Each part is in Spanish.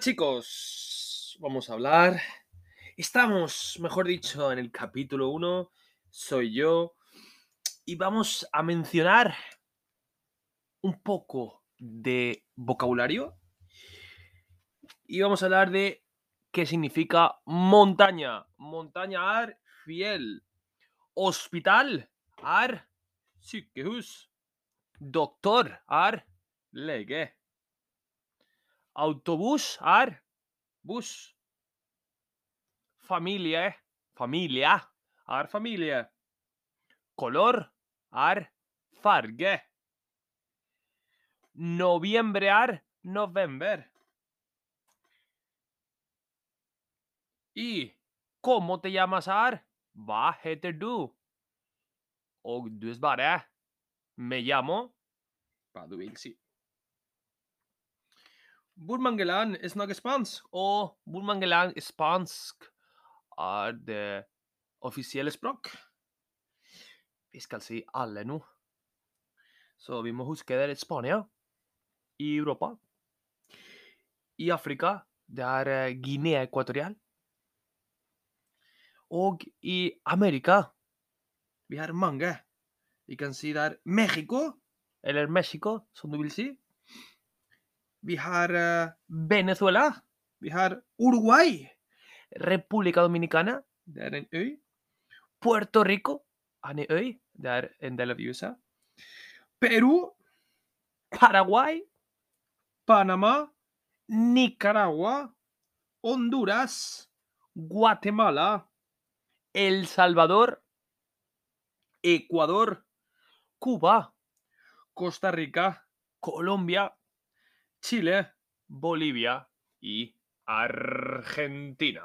chicos, vamos a hablar. Estamos, mejor dicho, en el capítulo 1. Soy yo. Y vamos a mencionar un poco de vocabulario. Y vamos a hablar de qué significa montaña. Montaña ar fiel. Hospital ar sykehus. Doctor ar lege. Autobús er buss. Familie, familie er familie. Color er farge. Noviembre er november. Y ¿cómo te llamas er? Hva heter du? Og du Me llamo hva du si. Hvor mange land snakker spansk? Og hvor mange land spansk er det offisielle språk? Vi skal si alle nå. Så vi må huske det er Spania, i Europa. I Afrika det er eh, Guinea Equatorial. Og i Amerika vi har mange. Vi kan si det er Mexico, eller Mexico, som du vil si. Vi har eh, Venezuela. Vi har Uruguay. República Dominicana. Det er en øy. Puerto Rico. Han er øy. Det er en del av USA. Peru. Paraguay. Panama. Nicaragua. Honduras. Guatemala. El Salvador. Ecuador. Cuba. Costa Rica. Colombia. Chile, Bolivia y Argentina.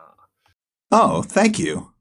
Oh, thank you.